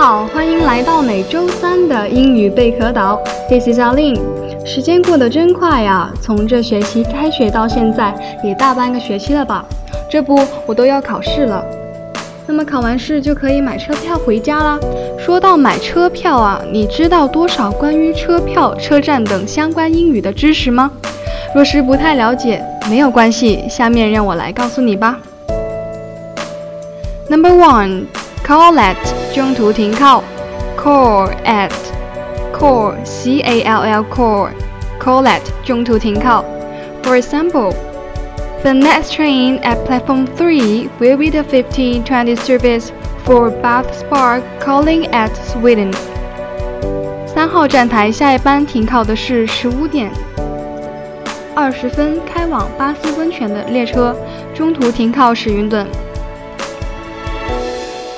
好，欢迎来到每周三的英语贝壳岛。This is Alin。时间过得真快呀，从这学期开学到现在也大半个学期了吧？这不，我都要考试了。那么考完试就可以买车票回家啦。说到买车票啊，你知道多少关于车票、车站等相关英语的知识吗？若是不太了解，没有关系，下面让我来告诉你吧。Number one, call at 中途停靠，call at call c a l l call call at 中途停靠。For example, the next train at platform three will be the 1520 service for Bath Spa calling at Swindon. 三号站台下一班停靠的是十五点二十分开往巴斯温泉的列车，中途停靠史云顿。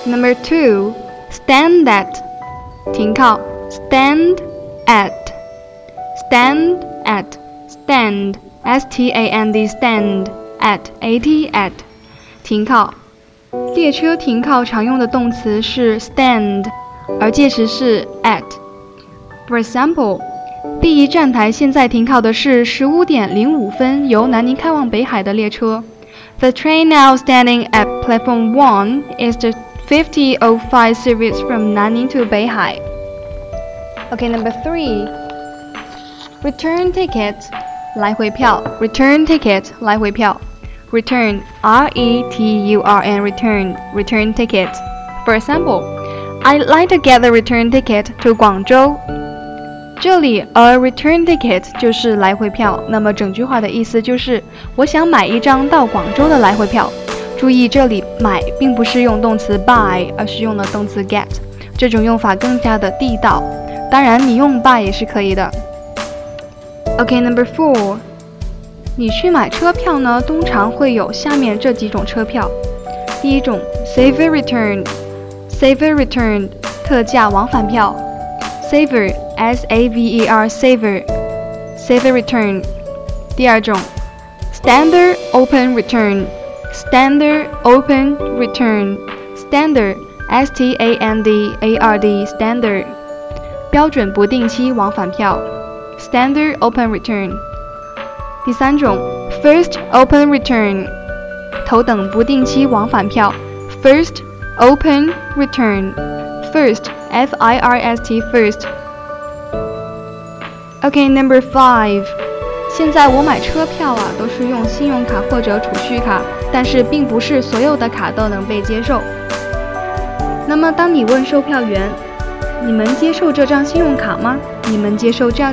Number two, stand at 停靠 stand at stand at stand s t a n d stand at a t at 停靠。列车停靠常用的动词是 stand，而介词是 at。For example，第一站台现在停靠的是十五点零五分由南宁开往北海的列车。The train now standing at platform one is the 5005 service from Nanning to Beihai. Okay, number three. Return ticket 来回票 return ticket 来回票 return R E T U R N return return ticket. For example, I'd like to get the return ticket to 广州。这里 a return ticket 就是来回票，那么整句话的意思就是我想买一张到广州的来回票。 注意，这里买并不是用动词 buy，而是用了动词 get，这种用法更加的地道。当然，你用 buy 也是可以的。OK，number、four，你去买车票呢，通常会有下面这几种车票。第一种，saver return，saver return 特价往返票，saver s a v e r saver saver return。第二种，standard open return。Standard Open Return Standard S T A N D A R D Standard 标准不定期往返票 Standard Open Return 第三种 First Open Return 头等不定期往返票 First Open Return First F I R S T First Okay number five 现在我买车票啊，都是用信用卡或者储蓄卡，但是并不是所有的卡都能被接受。那么，当你问售票员：“你们接受这张信用卡吗？你们接受这，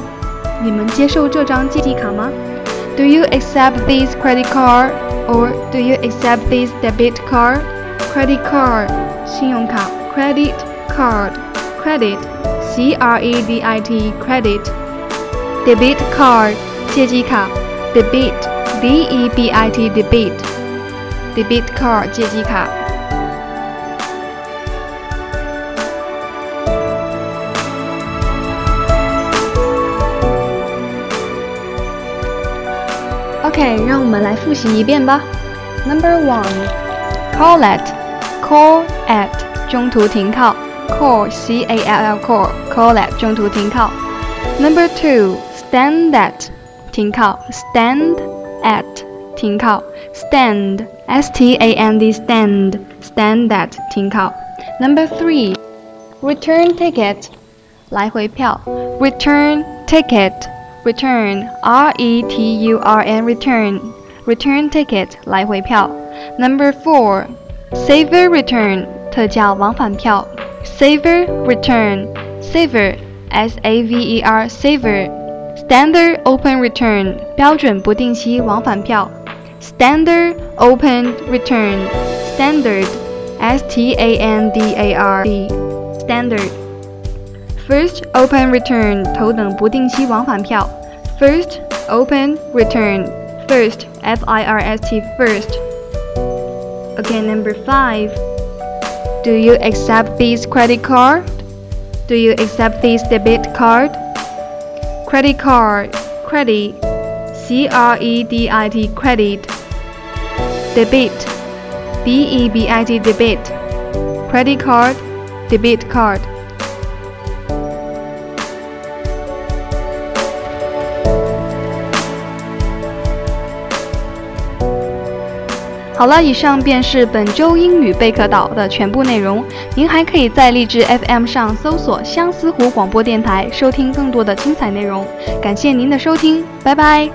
你们接受这张借记卡吗？”Do you accept this credit card or do you accept this debit card? Credit card 信用卡，credit card credit C R E D I T credit debit card 借记卡，debit d e b i t debit debit card 借记卡。OK，让我们来复习一遍吧。Number one, call at, call at 中途停靠，call c a l l call call at 中途停靠。Number two, stand at 停靠，stand at 停靠，stand s t a n d stand stand at 停靠。 Number three, return ticket，来回票。Return ticket, return, R E T U R N, return, return ticket，来回票。Number four, saver return，特价往返票。Saver return, saver, S A V E R, saver. Standard open return 标准不定期往返票，Standard open return Standard S T A N D A R D Standard First open return 头等不定期往返票，First open return First F I R S T First Okay number five Do you accept this credit card? Do you accept this debit card? Credit card credit C R E D I T credit debit D E B I T debit credit card debit card 好了，以上便是本周英语贝壳岛的全部内容。您还可以在荔枝 FM 上搜索相思湖广播电台，收听更多的精彩内容。感谢您的收听，拜拜。